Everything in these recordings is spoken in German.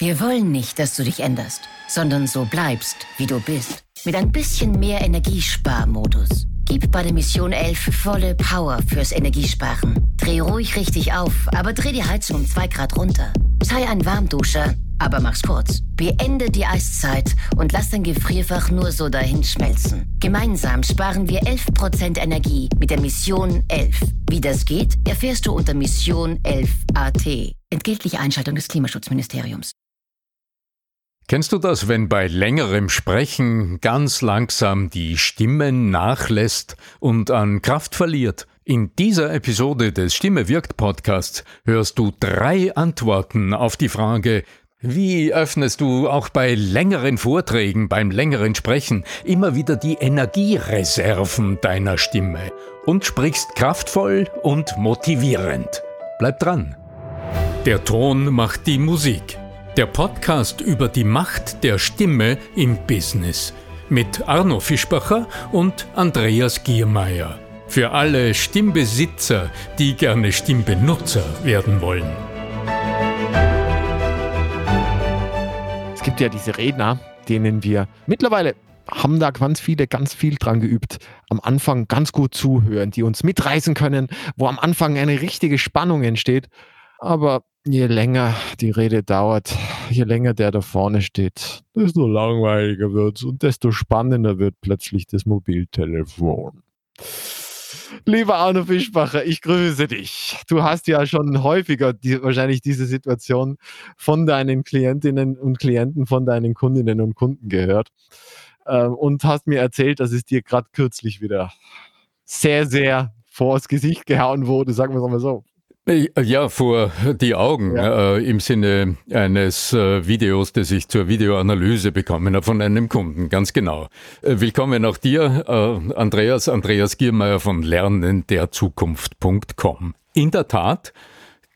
Wir wollen nicht, dass du dich änderst, sondern so bleibst, wie du bist. Mit ein bisschen mehr Energiesparmodus. Gib bei der Mission 11 volle Power fürs Energiesparen. Dreh ruhig richtig auf, aber dreh die Heizung um 2 Grad runter. Sei ein Warmduscher, aber mach's kurz. Beende die Eiszeit und lass dein Gefrierfach nur so dahin schmelzen. Gemeinsam sparen wir 11% Energie mit der Mission 11. Wie das geht, erfährst du unter Mission 11 AT. Entgeltliche Einschaltung des Klimaschutzministeriums. Kennst du das, wenn bei längerem Sprechen ganz langsam die Stimme nachlässt und an Kraft verliert? In dieser Episode des Stimme wirkt Podcasts hörst du drei Antworten auf die Frage, wie öffnest du auch bei längeren Vorträgen, beim längeren Sprechen immer wieder die Energiereserven deiner Stimme und sprichst kraftvoll und motivierend? Bleib dran. Der Ton macht die Musik. Der Podcast über die Macht der Stimme im Business mit Arno Fischbacher und Andreas Giermeier. Für alle Stimmbesitzer, die gerne Stimmbenutzer werden wollen. Es gibt ja diese Redner, denen wir mittlerweile haben da ganz viele ganz viel dran geübt. Am Anfang ganz gut zuhören, die uns mitreißen können, wo am Anfang eine richtige Spannung entsteht. Aber je länger die Rede dauert, je länger der da vorne steht, desto langweiliger wird es und desto spannender wird plötzlich das Mobiltelefon. Lieber Arno Fischbacher, ich grüße dich. Du hast ja schon häufiger die, wahrscheinlich diese Situation von deinen Klientinnen und Klienten, von deinen Kundinnen und Kunden gehört äh, und hast mir erzählt, dass es dir gerade kürzlich wieder sehr, sehr vors Gesicht gehauen wurde, sagen wir es mal so. Ja, vor die Augen ja. äh, im Sinne eines äh, Videos, das ich zur Videoanalyse bekommen habe von einem Kunden, ganz genau. Äh, willkommen auch dir, äh, Andreas, Andreas Giermeier von lernenderzukunft.com. In der Tat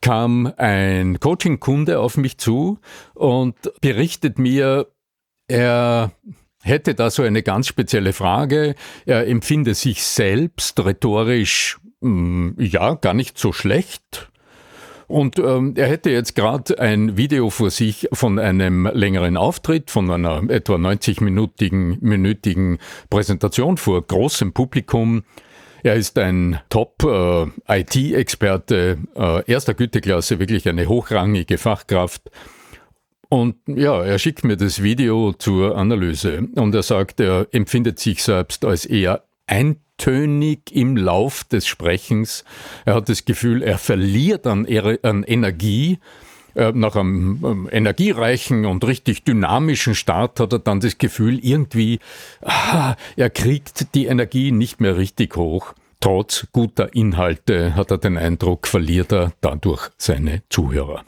kam ein Coaching-Kunde auf mich zu und berichtet mir, er hätte da so eine ganz spezielle Frage. Er empfinde sich selbst rhetorisch hm, ja, gar nicht so schlecht. Und ähm, er hätte jetzt gerade ein Video vor sich von einem längeren Auftritt, von einer etwa 90-minütigen minütigen Präsentation vor großem Publikum. Er ist ein Top-IT-Experte äh, äh, erster Güteklasse, wirklich eine hochrangige Fachkraft. Und ja, er schickt mir das Video zur Analyse und er sagt, er empfindet sich selbst als eher ein tönig im Lauf des Sprechens. Er hat das Gefühl, er verliert an, an Energie. Äh, nach einem ähm, energiereichen und richtig dynamischen Start hat er dann das Gefühl, irgendwie, ah, er kriegt die Energie nicht mehr richtig hoch. Trotz guter Inhalte hat er den Eindruck, verliert er dadurch seine Zuhörer.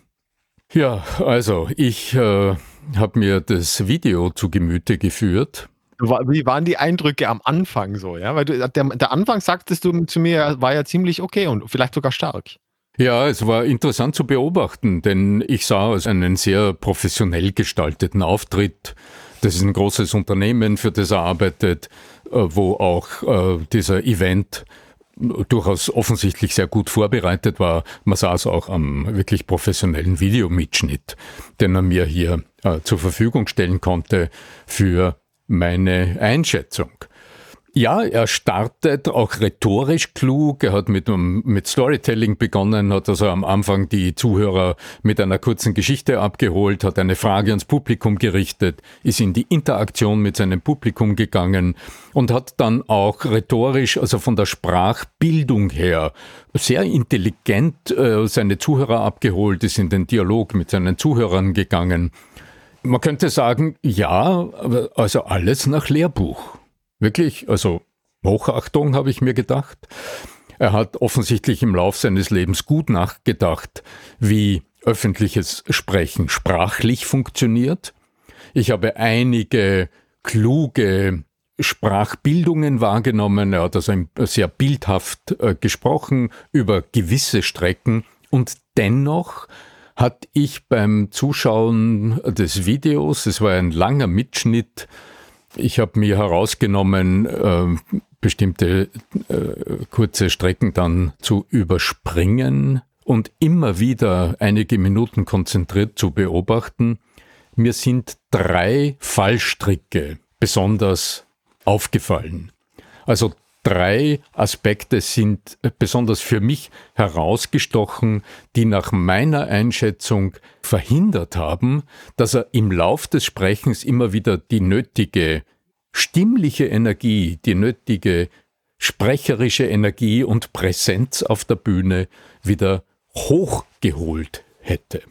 Ja, also ich äh, habe mir das Video zu Gemüte geführt wie waren die Eindrücke am Anfang so, ja? Weil du, der, der Anfang sagtest du zu mir, war ja ziemlich okay und vielleicht sogar stark. Ja, es war interessant zu beobachten, denn ich sah einen sehr professionell gestalteten Auftritt. Das ist ein großes Unternehmen, für das er arbeitet, äh, wo auch äh, dieser Event durchaus offensichtlich sehr gut vorbereitet war. Man sah es auch am wirklich professionellen Videomitschnitt, den er mir hier äh, zur Verfügung stellen konnte für meine Einschätzung. Ja, er startet auch rhetorisch klug. Er hat mit, mit Storytelling begonnen, hat also am Anfang die Zuhörer mit einer kurzen Geschichte abgeholt, hat eine Frage ans Publikum gerichtet, ist in die Interaktion mit seinem Publikum gegangen und hat dann auch rhetorisch, also von der Sprachbildung her, sehr intelligent äh, seine Zuhörer abgeholt, ist in den Dialog mit seinen Zuhörern gegangen man könnte sagen, ja, also alles nach Lehrbuch. Wirklich, also Hochachtung habe ich mir gedacht. Er hat offensichtlich im Lauf seines Lebens gut nachgedacht, wie öffentliches Sprechen sprachlich funktioniert. Ich habe einige kluge Sprachbildungen wahrgenommen. Er hat also sehr bildhaft äh, gesprochen über gewisse Strecken und dennoch hat ich beim Zuschauen des Videos, es war ein langer Mitschnitt, ich habe mir herausgenommen, äh, bestimmte äh, kurze Strecken dann zu überspringen und immer wieder einige Minuten konzentriert zu beobachten. mir sind drei Fallstricke besonders aufgefallen. Also drei Aspekte sind besonders für mich herausgestochen, die nach meiner Einschätzung verhindert haben, dass er im Lauf des Sprechens immer wieder die nötige stimmliche Energie, die nötige sprecherische Energie und Präsenz auf der Bühne wieder hochgeholt hätte.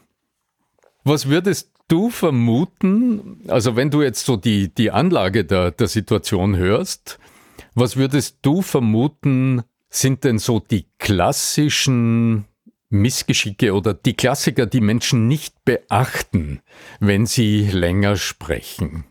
Was würdest du vermuten, also wenn du jetzt so die, die Anlage der, der Situation hörst, was würdest du vermuten, sind denn so die klassischen Missgeschicke oder die Klassiker, die Menschen nicht beachten, wenn sie länger sprechen?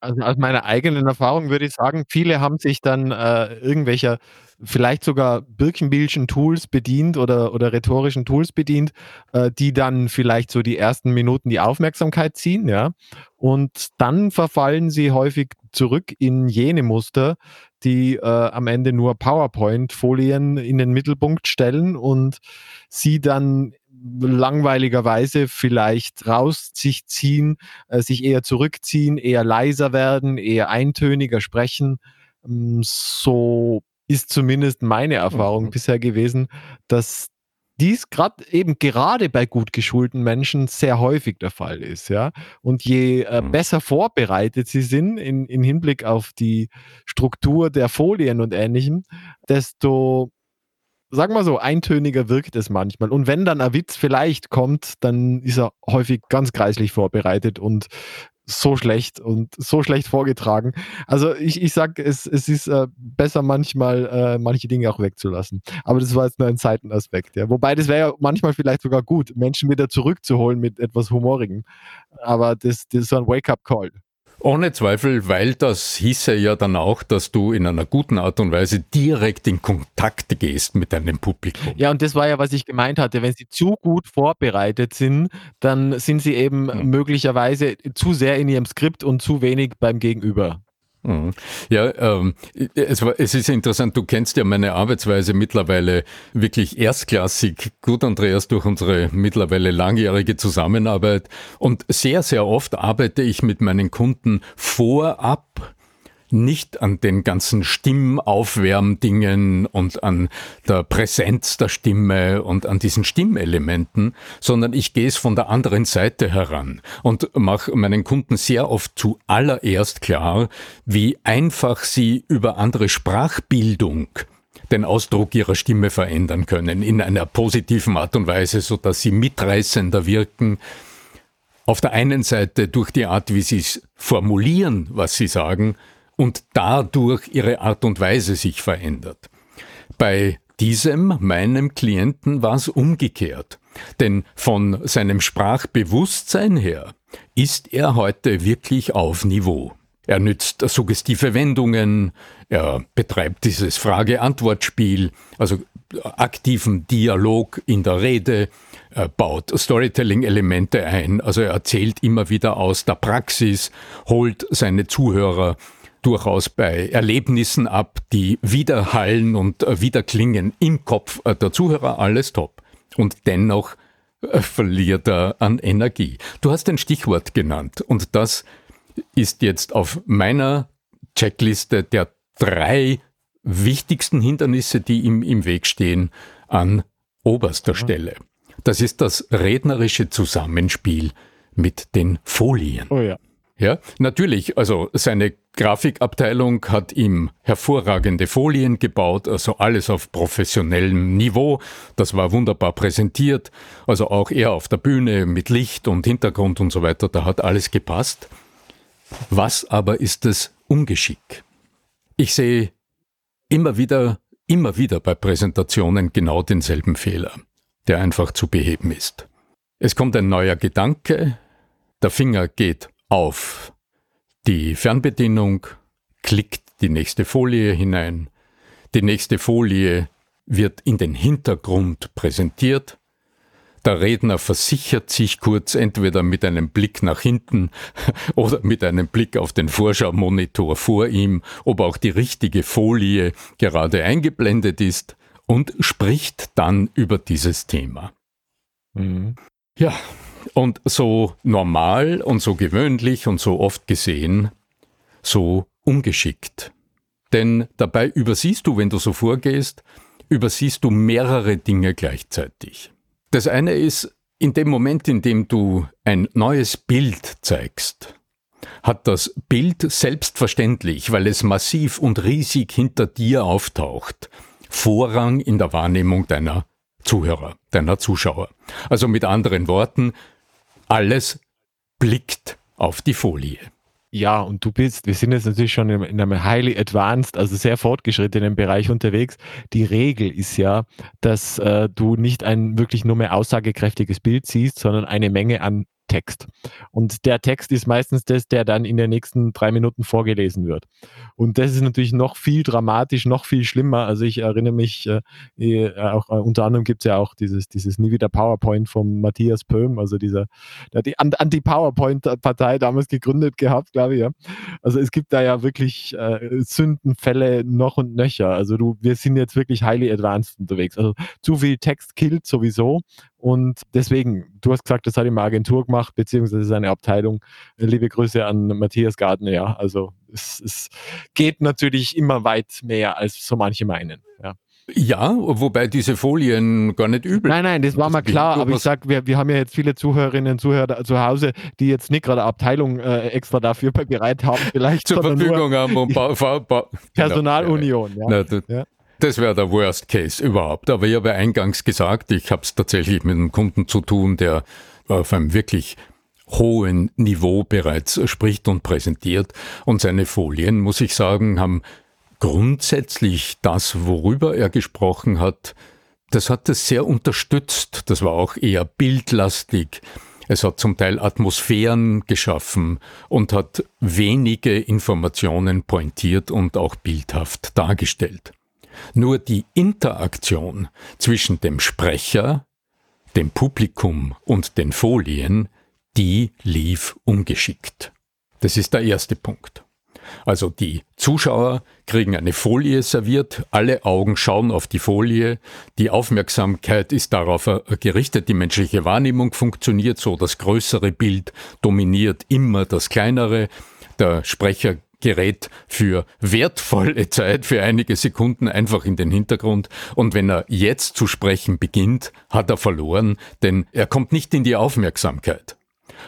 Also aus meiner eigenen Erfahrung würde ich sagen, viele haben sich dann äh, irgendwelcher vielleicht sogar Birkenbillschen Tools bedient oder, oder rhetorischen Tools bedient, äh, die dann vielleicht so die ersten Minuten die Aufmerksamkeit ziehen, ja. Und dann verfallen sie häufig zurück in jene Muster, die äh, am Ende nur PowerPoint-Folien in den Mittelpunkt stellen und sie dann langweiligerweise vielleicht raus sich ziehen, äh, sich eher zurückziehen, eher leiser werden, eher eintöniger sprechen. Ähm, so ist zumindest meine Erfahrung mhm. bisher gewesen, dass dies gerade eben gerade bei gut geschulten Menschen sehr häufig der Fall ist, ja. Und je äh, mhm. besser vorbereitet sie sind in, in Hinblick auf die Struktur der Folien und ähnlichem, desto sagen wir so, eintöniger wirkt es manchmal. Und wenn dann ein Witz vielleicht kommt, dann ist er häufig ganz kreislich vorbereitet und so schlecht und so schlecht vorgetragen. Also ich, ich sag, es, es ist äh, besser manchmal äh, manche Dinge auch wegzulassen. Aber das war jetzt nur ein Seitenaspekt. Ja. Wobei das wäre ja manchmal vielleicht sogar gut, Menschen wieder zurückzuholen mit etwas Humorigem. Aber das, das ist so ein Wake-up-Call. Ohne Zweifel, weil das hieße ja dann auch, dass du in einer guten Art und Weise direkt in Kontakt gehst mit deinem Publikum. Ja, und das war ja, was ich gemeint hatte. Wenn sie zu gut vorbereitet sind, dann sind sie eben hm. möglicherweise zu sehr in ihrem Skript und zu wenig beim Gegenüber. Mhm. Ja, ähm, es, war, es ist interessant, du kennst ja meine Arbeitsweise mittlerweile wirklich erstklassig gut, Andreas, durch unsere mittlerweile langjährige Zusammenarbeit. Und sehr, sehr oft arbeite ich mit meinen Kunden vorab nicht an den ganzen Stimmaufwärmdingen und an der Präsenz der Stimme und an diesen Stimmelementen, sondern ich gehe es von der anderen Seite heran und mache meinen Kunden sehr oft zuallererst klar, wie einfach sie über andere Sprachbildung den Ausdruck ihrer Stimme verändern können in einer positiven Art und Weise, so dass sie mitreißender wirken. Auf der einen Seite durch die Art, wie sie es formulieren, was sie sagen, und dadurch ihre Art und Weise sich verändert. Bei diesem, meinem Klienten, war es umgekehrt. Denn von seinem Sprachbewusstsein her ist er heute wirklich auf Niveau. Er nützt suggestive Wendungen, er betreibt dieses Frage-Antwort-Spiel, also aktiven Dialog in der Rede, er baut Storytelling-Elemente ein, also er erzählt immer wieder aus der Praxis, holt seine Zuhörer durchaus bei Erlebnissen ab, die widerhallen und äh, wiederklingen im Kopf äh, der Zuhörer, alles top. Und dennoch äh, verliert er an Energie. Du hast ein Stichwort genannt und das ist jetzt auf meiner Checkliste der drei wichtigsten Hindernisse, die ihm im Weg stehen, an oberster mhm. Stelle. Das ist das rednerische Zusammenspiel mit den Folien. Oh ja. Ja, natürlich. Also seine Grafikabteilung hat ihm hervorragende Folien gebaut, also alles auf professionellem Niveau. Das war wunderbar präsentiert. Also auch er auf der Bühne mit Licht und Hintergrund und so weiter, da hat alles gepasst. Was aber ist das Ungeschick? Ich sehe immer wieder, immer wieder bei Präsentationen genau denselben Fehler, der einfach zu beheben ist. Es kommt ein neuer Gedanke, der Finger geht auf die Fernbedienung, klickt die nächste Folie hinein. Die nächste Folie wird in den Hintergrund präsentiert. Der Redner versichert sich kurz entweder mit einem Blick nach hinten oder mit einem Blick auf den Vorschau-Monitor vor ihm, ob auch die richtige Folie gerade eingeblendet ist und spricht dann über dieses Thema. Mhm. Ja, Und so normal und so gewöhnlich und so oft gesehen, so ungeschickt. Denn dabei übersiehst du, wenn du so vorgehst, übersiehst du mehrere Dinge gleichzeitig. Das eine ist, in dem Moment, in dem du ein neues Bild zeigst, hat das Bild selbstverständlich, weil es massiv und riesig hinter dir auftaucht, Vorrang in der Wahrnehmung deiner Zuhörer, deiner Zuschauer. Also mit anderen Worten, alles blickt auf die Folie. Ja, und du bist, wir sind jetzt natürlich schon in, in einem highly advanced, also sehr fortgeschrittenen Bereich unterwegs. Die Regel ist ja, dass äh, du nicht ein wirklich nur mehr aussagekräftiges Bild siehst, sondern eine Menge an Text. Und der Text ist meistens das, der dann in den nächsten drei Minuten vorgelesen wird. Und das ist natürlich noch viel dramatisch, noch viel schlimmer. Also ich erinnere mich, äh, äh auch äh, unter anderem gibt es ja auch dieses, dieses Nie wieder PowerPoint von Matthias Pöhm, also dieser, der hat die Anti-PowerPoint-Partei damals gegründet gehabt, glaube ich, ja. Also es gibt da ja wirklich äh, Sündenfälle noch und nöcher. Also du, wir sind jetzt wirklich highly advanced unterwegs. Also zu viel Text killt sowieso. Und deswegen, du hast gesagt, das hat eine Agentur gemacht, beziehungsweise seine Abteilung. Liebe Grüße an Matthias Gardner, ja. Also es, es geht natürlich immer weit mehr, als so manche meinen. Ja. Ja, wobei diese Folien gar nicht übel. Nein, nein, das war mal klar, aber ich sag, wir, wir haben ja jetzt viele Zuhörerinnen und Zuhörer zu Hause, die jetzt nicht gerade Abteilung äh, extra dafür bereit haben, vielleicht zur Verfügung haben und ba ba ba Personalunion. Genau. Ja. Na, ja. Das wäre der Worst Case überhaupt. Aber ich habe eingangs gesagt, ich habe es tatsächlich mit einem Kunden zu tun, der auf einem wirklich hohen Niveau bereits spricht und präsentiert. Und seine Folien, muss ich sagen, haben grundsätzlich das, worüber er gesprochen hat, das hat es sehr unterstützt. Das war auch eher bildlastig. Es hat zum Teil Atmosphären geschaffen und hat wenige Informationen pointiert und auch bildhaft dargestellt. Nur die Interaktion zwischen dem Sprecher, dem Publikum und den Folien, die lief ungeschickt. Das ist der erste Punkt. Also die Zuschauer kriegen eine Folie serviert, alle Augen schauen auf die Folie, die Aufmerksamkeit ist darauf gerichtet, die menschliche Wahrnehmung funktioniert so, das größere Bild dominiert immer das kleinere, der Sprecher gerät für wertvolle Zeit, für einige Sekunden einfach in den Hintergrund. Und wenn er jetzt zu sprechen beginnt, hat er verloren, denn er kommt nicht in die Aufmerksamkeit.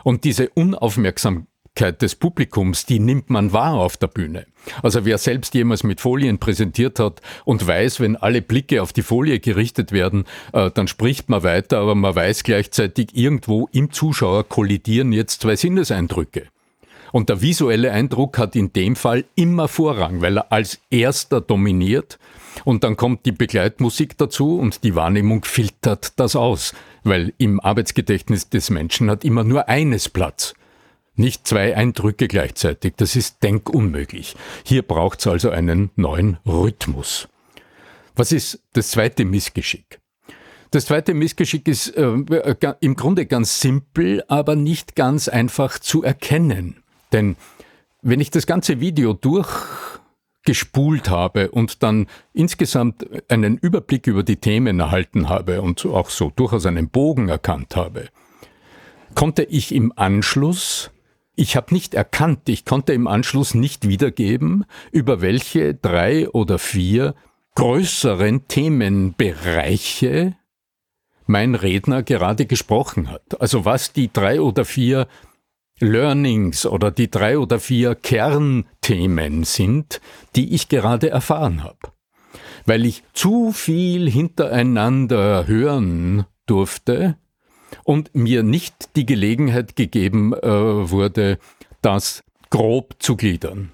Und diese Unaufmerksamkeit des Publikums, die nimmt man wahr auf der Bühne. Also wer selbst jemals mit Folien präsentiert hat und weiß, wenn alle Blicke auf die Folie gerichtet werden, äh, dann spricht man weiter, aber man weiß gleichzeitig, irgendwo im Zuschauer kollidieren jetzt zwei Sinneseindrücke. Und der visuelle Eindruck hat in dem Fall immer Vorrang, weil er als erster dominiert und dann kommt die Begleitmusik dazu und die Wahrnehmung filtert das aus, weil im Arbeitsgedächtnis des Menschen hat immer nur eines Platz. Nicht zwei Eindrücke gleichzeitig, das ist denkunmöglich. Hier braucht es also einen neuen Rhythmus. Was ist das zweite Missgeschick? Das zweite Missgeschick ist äh, im Grunde ganz simpel, aber nicht ganz einfach zu erkennen. Denn wenn ich das ganze Video durchgespult habe und dann insgesamt einen Überblick über die Themen erhalten habe und auch so durchaus einen Bogen erkannt habe, konnte ich im Anschluss ich habe nicht erkannt, ich konnte im Anschluss nicht wiedergeben, über welche drei oder vier größeren Themenbereiche mein Redner gerade gesprochen hat. Also was die drei oder vier Learnings oder die drei oder vier Kernthemen sind, die ich gerade erfahren habe. Weil ich zu viel hintereinander hören durfte und mir nicht die Gelegenheit gegeben äh, wurde, das grob zu gliedern.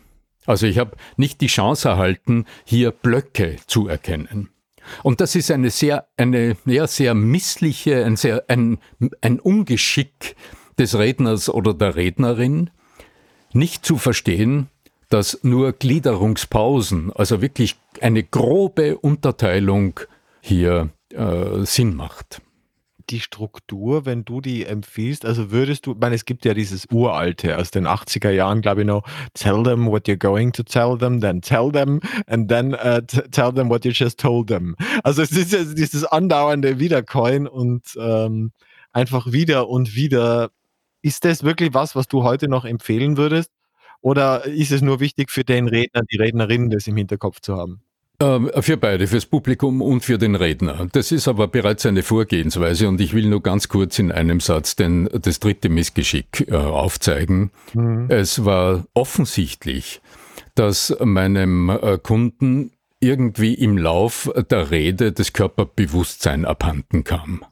Also ich habe nicht die Chance erhalten, hier Blöcke zu erkennen. Und das ist eine sehr, eine ja, sehr missliche, ein, sehr, ein, ein Ungeschick, des Redners oder der Rednerin, nicht zu verstehen, dass nur Gliederungspausen, also wirklich eine grobe Unterteilung hier äh, Sinn macht. Die Struktur, wenn du die empfiehlst, also würdest du, ich meine, es gibt ja dieses uralte aus den 80er Jahren, glaube ich noch, tell them what you're going to tell them, then tell them and then uh, tell them what you just told them. Also es ist ja dieses andauernde Wiedercoin und ähm, einfach wieder und wieder. Ist das wirklich was, was du heute noch empfehlen würdest? Oder ist es nur wichtig für den Redner, die Rednerin, das im Hinterkopf zu haben? Ähm, für beide, fürs Publikum und für den Redner. Das ist aber bereits eine Vorgehensweise und ich will nur ganz kurz in einem Satz denn das dritte Missgeschick äh, aufzeigen. Mhm. Es war offensichtlich, dass meinem äh, Kunden irgendwie im Lauf der Rede das Körperbewusstsein abhanden kam.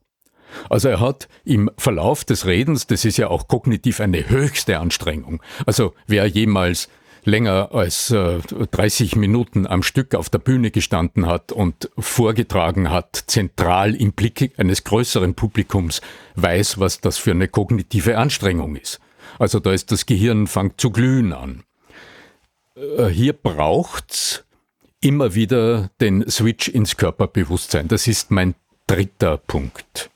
Also er hat im Verlauf des Redens, das ist ja auch kognitiv eine höchste Anstrengung. Also wer jemals länger als äh, 30 Minuten am Stück auf der Bühne gestanden hat und vorgetragen hat, zentral im Blick eines größeren Publikums, weiß, was das für eine kognitive Anstrengung ist. Also da ist das Gehirn fängt zu glühen an. Äh, hier braucht's immer wieder den Switch ins Körperbewusstsein. Das ist mein dritter Punkt.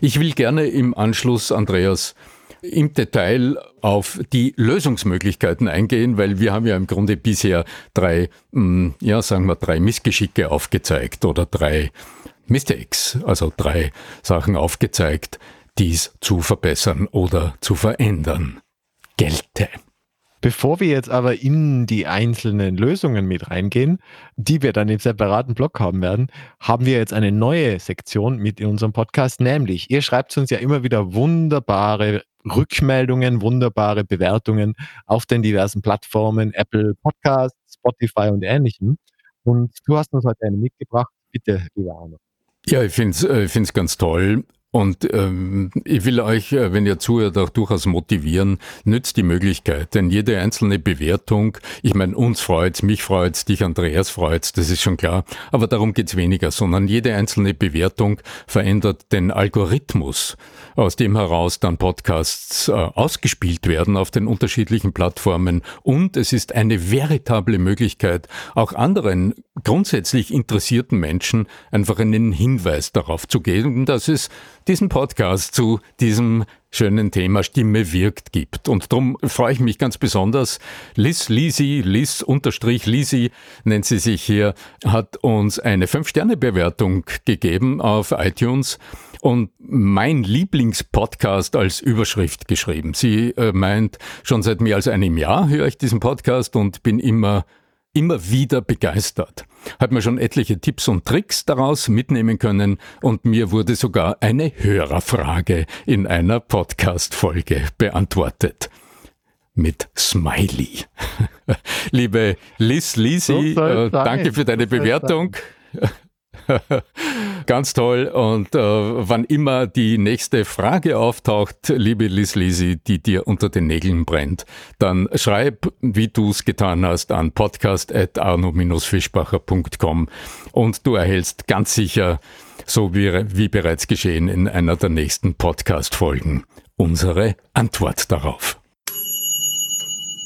Ich will gerne im Anschluss, Andreas, im Detail auf die Lösungsmöglichkeiten eingehen, weil wir haben ja im Grunde bisher drei, hm, ja, sagen wir, drei Missgeschicke aufgezeigt oder drei Mistakes, also drei Sachen aufgezeigt, dies zu verbessern oder zu verändern gelte. Bevor wir jetzt aber in die einzelnen Lösungen mit reingehen, die wir dann im separaten Blog haben werden, haben wir jetzt eine neue Sektion mit in unserem Podcast, nämlich ihr schreibt uns ja immer wieder wunderbare Rückmeldungen, wunderbare Bewertungen auf den diversen Plattformen, Apple Podcasts, Spotify und ähnlichem. Und du hast uns heute eine mitgebracht. Bitte, lieber Arno. Ja, ich finde es äh, ganz toll. Und ähm, ich will euch, äh, wenn ihr zuhört, auch durchaus motivieren, nützt die Möglichkeit, denn jede einzelne Bewertung, ich meine, uns freut's, mich freut's, dich Andreas freut's, das ist schon klar, aber darum geht's weniger, sondern jede einzelne Bewertung verändert den Algorithmus, aus dem heraus dann Podcasts äh, ausgespielt werden auf den unterschiedlichen Plattformen. Und es ist eine veritable Möglichkeit, auch anderen grundsätzlich interessierten Menschen einfach einen Hinweis darauf zu geben, dass es diesen Podcast zu diesem schönen Thema Stimme wirkt gibt. Und darum freue ich mich ganz besonders. Liz Lisi, Liz unterstrich Lisi nennt sie sich hier, hat uns eine 5-Sterne-Bewertung gegeben auf iTunes und mein Lieblingspodcast als Überschrift geschrieben. Sie äh, meint, schon seit mehr als einem Jahr höre ich diesen Podcast und bin immer immer wieder begeistert. Hat mir schon etliche Tipps und Tricks daraus mitnehmen können und mir wurde sogar eine Hörerfrage in einer Podcast-Folge beantwortet. Mit Smiley. Liebe Liz Lisi, äh, danke für deine Bewertung. Ganz toll. Und äh, wann immer die nächste Frage auftaucht, liebe Liz Lisi, die dir unter den Nägeln brennt, dann schreib, wie du es getan hast, an podcast.arno-fischbacher.com und du erhältst ganz sicher, so wie, wie bereits geschehen in einer der nächsten Podcast-Folgen, unsere Antwort darauf.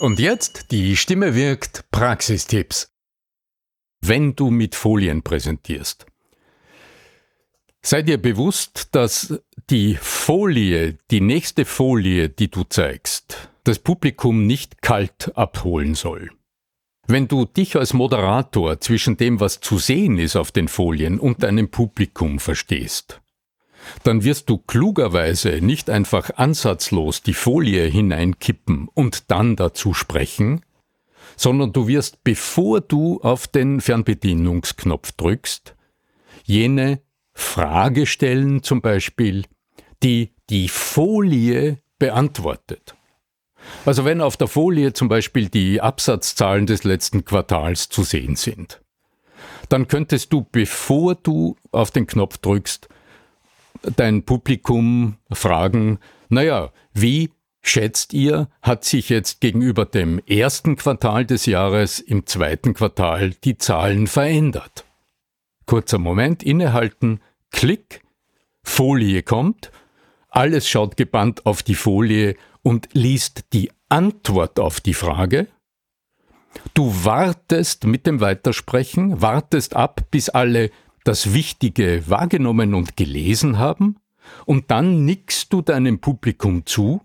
Und jetzt die Stimme wirkt Praxistipps. Wenn du mit Folien präsentierst, Sei dir bewusst, dass die Folie, die nächste Folie, die du zeigst, das Publikum nicht kalt abholen soll. Wenn du dich als Moderator zwischen dem, was zu sehen ist auf den Folien und deinem Publikum verstehst, dann wirst du klugerweise nicht einfach ansatzlos die Folie hineinkippen und dann dazu sprechen, sondern du wirst, bevor du auf den Fernbedienungsknopf drückst, jene Frage stellen zum Beispiel, die die Folie beantwortet. Also wenn auf der Folie zum Beispiel die Absatzzahlen des letzten Quartals zu sehen sind, dann könntest du, bevor du auf den Knopf drückst, dein Publikum fragen, naja, wie schätzt ihr, hat sich jetzt gegenüber dem ersten Quartal des Jahres im zweiten Quartal die Zahlen verändert? Kurzer Moment innehalten, Klick, Folie kommt, alles schaut gebannt auf die Folie und liest die Antwort auf die Frage. Du wartest mit dem Weitersprechen, wartest ab, bis alle das Wichtige wahrgenommen und gelesen haben, und dann nickst du deinem Publikum zu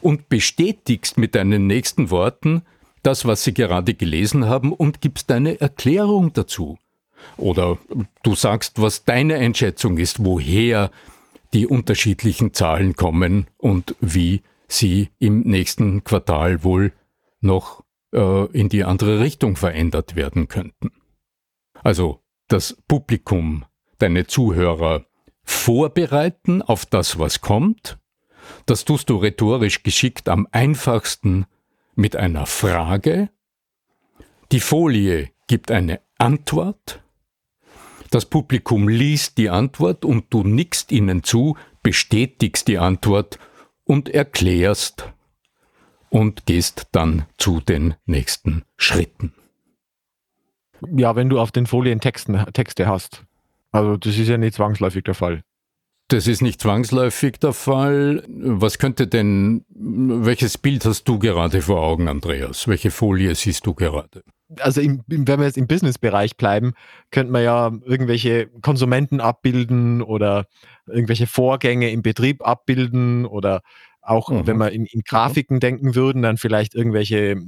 und bestätigst mit deinen nächsten Worten das, was sie gerade gelesen haben, und gibst deine Erklärung dazu. Oder du sagst, was deine Einschätzung ist, woher die unterschiedlichen Zahlen kommen und wie sie im nächsten Quartal wohl noch äh, in die andere Richtung verändert werden könnten. Also das Publikum, deine Zuhörer vorbereiten auf das, was kommt. Das tust du rhetorisch geschickt am einfachsten mit einer Frage. Die Folie gibt eine Antwort. Das Publikum liest die Antwort und du nickst ihnen zu, bestätigst die Antwort und erklärst und gehst dann zu den nächsten Schritten. Ja, wenn du auf den Folien Texten, Texte hast. Also das ist ja nicht zwangsläufig der Fall. Das ist nicht zwangsläufig der Fall. Was könnte denn, welches Bild hast du gerade vor Augen, Andreas? Welche Folie siehst du gerade? Also im, wenn wir jetzt im Business-Bereich bleiben, könnte man ja irgendwelche Konsumenten abbilden oder irgendwelche Vorgänge im Betrieb abbilden oder auch mhm. wenn wir in, in Grafiken denken würden, dann vielleicht irgendwelche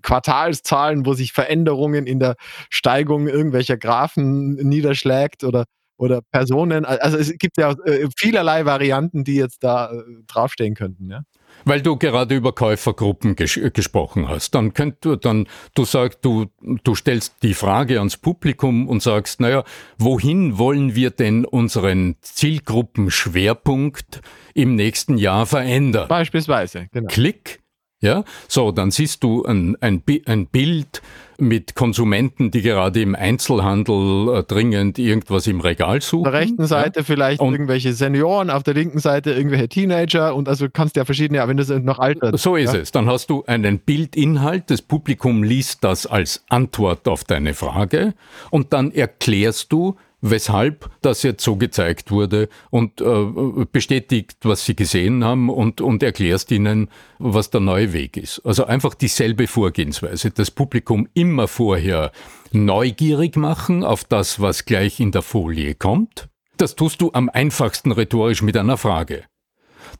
Quartalszahlen, wo sich Veränderungen in der Steigung irgendwelcher Graphen niederschlägt oder oder Personen. Also es gibt ja äh, vielerlei Varianten, die jetzt da äh, draufstehen könnten. Ja? Weil du gerade über Käufergruppen ges gesprochen hast, dann könnt du dann, du sagst, du, du stellst die Frage ans Publikum und sagst, naja, wohin wollen wir denn unseren Zielgruppenschwerpunkt im nächsten Jahr verändern? Beispielsweise, genau. Klick, ja, so, dann siehst du ein, ein, ein Bild mit Konsumenten, die gerade im Einzelhandel äh, dringend irgendwas im Regal suchen. Auf der rechten Seite ja. vielleicht und irgendwelche Senioren, auf der linken Seite irgendwelche Teenager und also kannst ja verschiedene, ja, wenn das noch altert. So ist ja. es. Dann hast du einen Bildinhalt, das Publikum liest das als Antwort auf deine Frage und dann erklärst du, weshalb das jetzt so gezeigt wurde und äh, bestätigt, was sie gesehen haben und, und erklärst ihnen, was der neue Weg ist. Also einfach dieselbe Vorgehensweise. Das Publikum immer vorher neugierig machen auf das, was gleich in der Folie kommt. Das tust du am einfachsten rhetorisch mit einer Frage.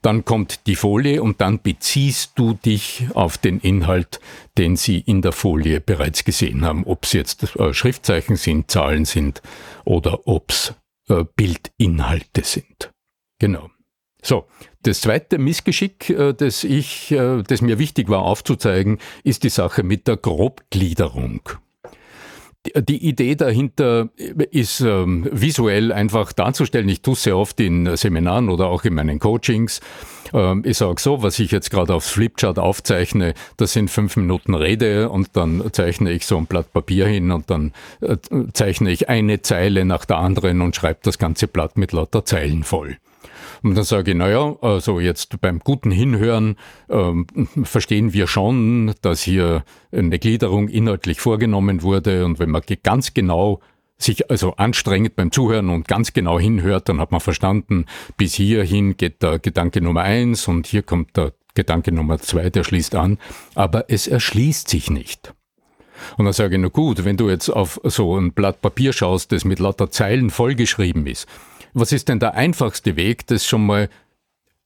Dann kommt die Folie und dann beziehst du dich auf den Inhalt, den Sie in der Folie bereits gesehen haben. Ob es jetzt äh, Schriftzeichen sind, Zahlen sind oder ob es äh, Bildinhalte sind. Genau. So, das zweite Missgeschick, äh, das ich, äh, das mir wichtig war aufzuzeigen, ist die Sache mit der Grobgliederung. Die Idee dahinter ist ähm, visuell einfach darzustellen. Ich tue es sehr oft in Seminaren oder auch in meinen Coachings. Ähm, ich sage so, was ich jetzt gerade aufs Flipchart aufzeichne, das sind fünf Minuten Rede und dann zeichne ich so ein Blatt Papier hin und dann äh, zeichne ich eine Zeile nach der anderen und schreibe das ganze Blatt mit lauter Zeilen voll. Und dann sage ich, naja, also jetzt beim guten Hinhören ähm, verstehen wir schon, dass hier eine Gliederung inhaltlich vorgenommen wurde. Und wenn man ganz genau sich also anstrengt beim Zuhören und ganz genau hinhört, dann hat man verstanden, bis hierhin geht der Gedanke Nummer eins und hier kommt der Gedanke Nummer zwei, der schließt an. Aber es erschließt sich nicht. Und dann sage ich, na gut, wenn du jetzt auf so ein Blatt Papier schaust, das mit lauter Zeilen vollgeschrieben ist, was ist denn der einfachste Weg, das schon mal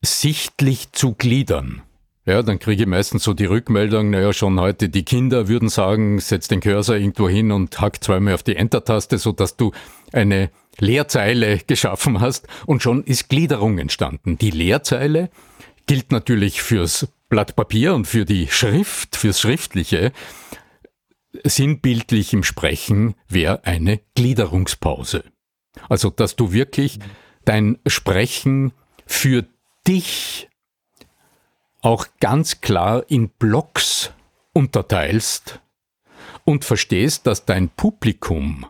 sichtlich zu gliedern? Ja, dann kriege ich meistens so die Rückmeldung, naja, schon heute die Kinder würden sagen, setz den Cursor irgendwo hin und hack zweimal auf die Enter-Taste, sodass du eine Leerzeile geschaffen hast und schon ist Gliederung entstanden. Die Leerzeile gilt natürlich fürs Blatt Papier und für die Schrift, fürs Schriftliche. Sinnbildlich im Sprechen wäre eine Gliederungspause. Also, dass du wirklich dein Sprechen für dich auch ganz klar in Blocks unterteilst und verstehst, dass dein Publikum,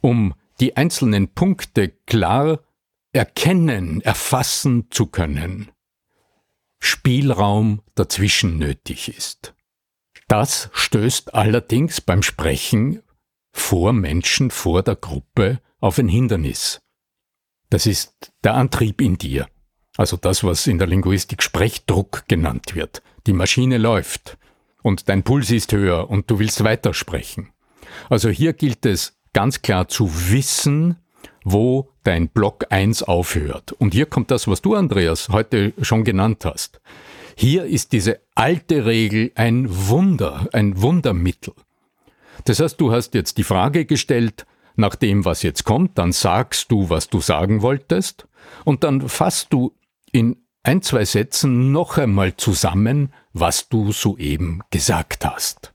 um die einzelnen Punkte klar erkennen, erfassen zu können, Spielraum dazwischen nötig ist. Das stößt allerdings beim Sprechen vor Menschen, vor der Gruppe auf ein Hindernis. Das ist der Antrieb in dir. Also das, was in der Linguistik Sprechdruck genannt wird. Die Maschine läuft und dein Puls ist höher und du willst weitersprechen. Also hier gilt es ganz klar zu wissen, wo dein Block 1 aufhört. Und hier kommt das, was du, Andreas, heute schon genannt hast. Hier ist diese alte Regel ein Wunder, ein Wundermittel. Das heißt, du hast jetzt die Frage gestellt, nach dem, was jetzt kommt, dann sagst du, was du sagen wolltest, und dann fasst du in ein, zwei Sätzen noch einmal zusammen, was du soeben gesagt hast.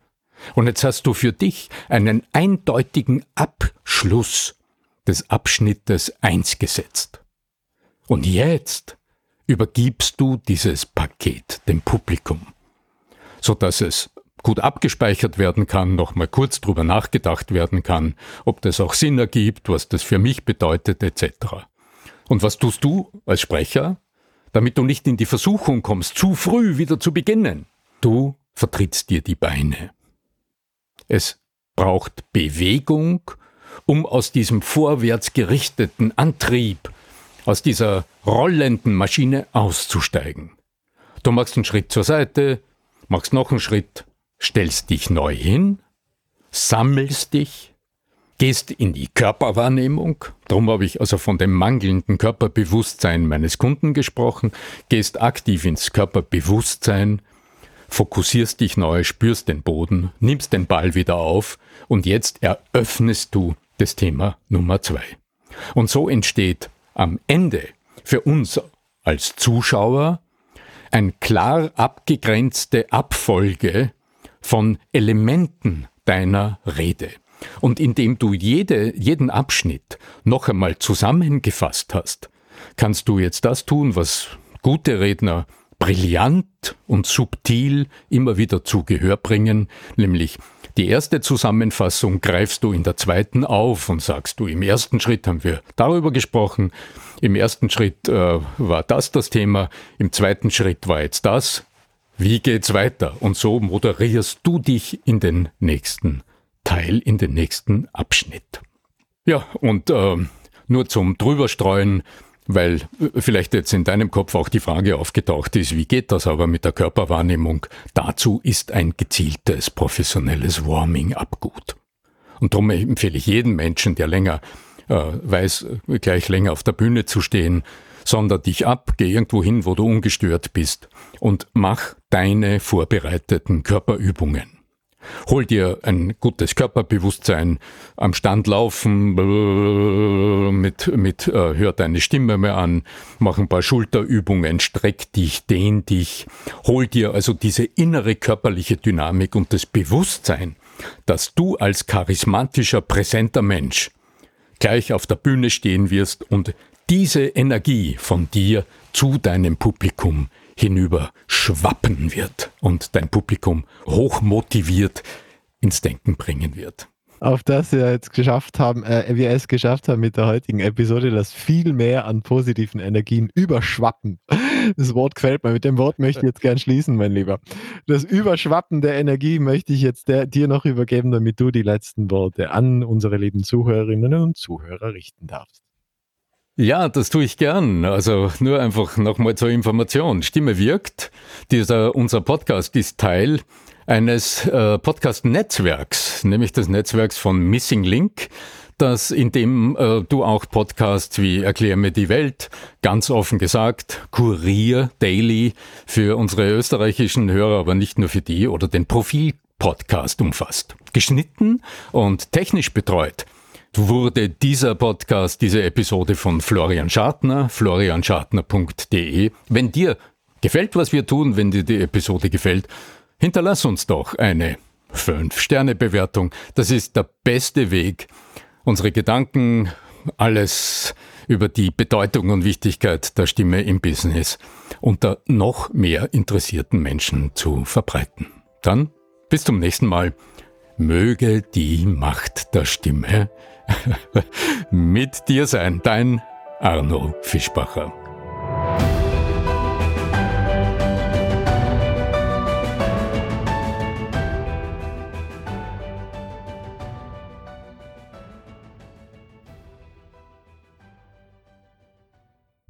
Und jetzt hast du für dich einen eindeutigen Abschluss des Abschnittes 1 gesetzt. Und jetzt übergibst du dieses Paket dem Publikum, so dass es gut abgespeichert werden kann, nochmal kurz drüber nachgedacht werden kann, ob das auch Sinn ergibt, was das für mich bedeutet, etc. Und was tust du als Sprecher, damit du nicht in die Versuchung kommst, zu früh wieder zu beginnen? Du vertrittst dir die Beine. Es braucht Bewegung, um aus diesem vorwärts gerichteten Antrieb, aus dieser rollenden Maschine auszusteigen. Du machst einen Schritt zur Seite, machst noch einen Schritt, stellst dich neu hin, sammelst dich, gehst in die Körperwahrnehmung, darum habe ich also von dem mangelnden Körperbewusstsein meines Kunden gesprochen, gehst aktiv ins Körperbewusstsein, fokussierst dich neu, spürst den Boden, nimmst den Ball wieder auf und jetzt eröffnest du das Thema Nummer zwei. Und so entsteht am Ende für uns als Zuschauer ein klar abgegrenzte Abfolge von Elementen deiner Rede. Und indem du jede, jeden Abschnitt noch einmal zusammengefasst hast, kannst du jetzt das tun, was gute Redner brillant und subtil immer wieder zu Gehör bringen, nämlich die erste Zusammenfassung greifst du in der zweiten auf und sagst du, im ersten Schritt haben wir darüber gesprochen, im ersten Schritt äh, war das das Thema, im zweiten Schritt war jetzt das, wie geht's weiter? Und so moderierst du dich in den nächsten Teil, in den nächsten Abschnitt. Ja, und äh, nur zum Drüberstreuen, weil äh, vielleicht jetzt in deinem Kopf auch die Frage aufgetaucht ist, wie geht das aber mit der Körperwahrnehmung? Dazu ist ein gezieltes professionelles Warming-up gut. Und darum empfehle ich jedem Menschen, der länger äh, weiß, gleich länger auf der Bühne zu stehen, sonder dich ab, geh irgendwo hin, wo du ungestört bist und mach deine vorbereiteten Körperübungen. Hol dir ein gutes Körperbewusstsein, am Stand laufen, mit, mit, äh, hör deine Stimme mehr an, mach ein paar Schulterübungen, streck dich, dehn dich, hol dir also diese innere körperliche Dynamik und das Bewusstsein, dass du als charismatischer, präsenter Mensch gleich auf der Bühne stehen wirst und diese Energie von dir zu deinem Publikum hinüber schwappen wird und dein Publikum hochmotiviert ins Denken bringen wird. Auf das wir jetzt geschafft haben, äh, wir es geschafft haben mit der heutigen Episode, dass viel mehr an positiven Energien überschwappen. Das Wort gefällt mir. Mit dem Wort möchte ich jetzt gern schließen, mein Lieber. Das Überschwappen der Energie möchte ich jetzt der, dir noch übergeben, damit du die letzten Worte an unsere lieben Zuhörerinnen und Zuhörer richten darfst. Ja, das tue ich gern. Also nur einfach nochmal zur Information. Stimme wirkt. Dieser, unser Podcast ist Teil eines äh, Podcast-Netzwerks, nämlich des Netzwerks von Missing Link, das in dem äh, du auch Podcasts wie Erklär mir die Welt, ganz offen gesagt, Kurier, Daily für unsere österreichischen Hörer, aber nicht nur für die, oder den Profil-Podcast umfasst. Geschnitten und technisch betreut wurde dieser Podcast, diese Episode von Florian Schartner, florianschartner.de. Wenn dir gefällt, was wir tun, wenn dir die Episode gefällt, hinterlass uns doch eine 5-Sterne-Bewertung. Das ist der beste Weg, unsere Gedanken, alles über die Bedeutung und Wichtigkeit der Stimme im Business unter noch mehr interessierten Menschen zu verbreiten. Dann bis zum nächsten Mal. Möge die Macht der Stimme mit dir sein, dein Arno Fischbacher.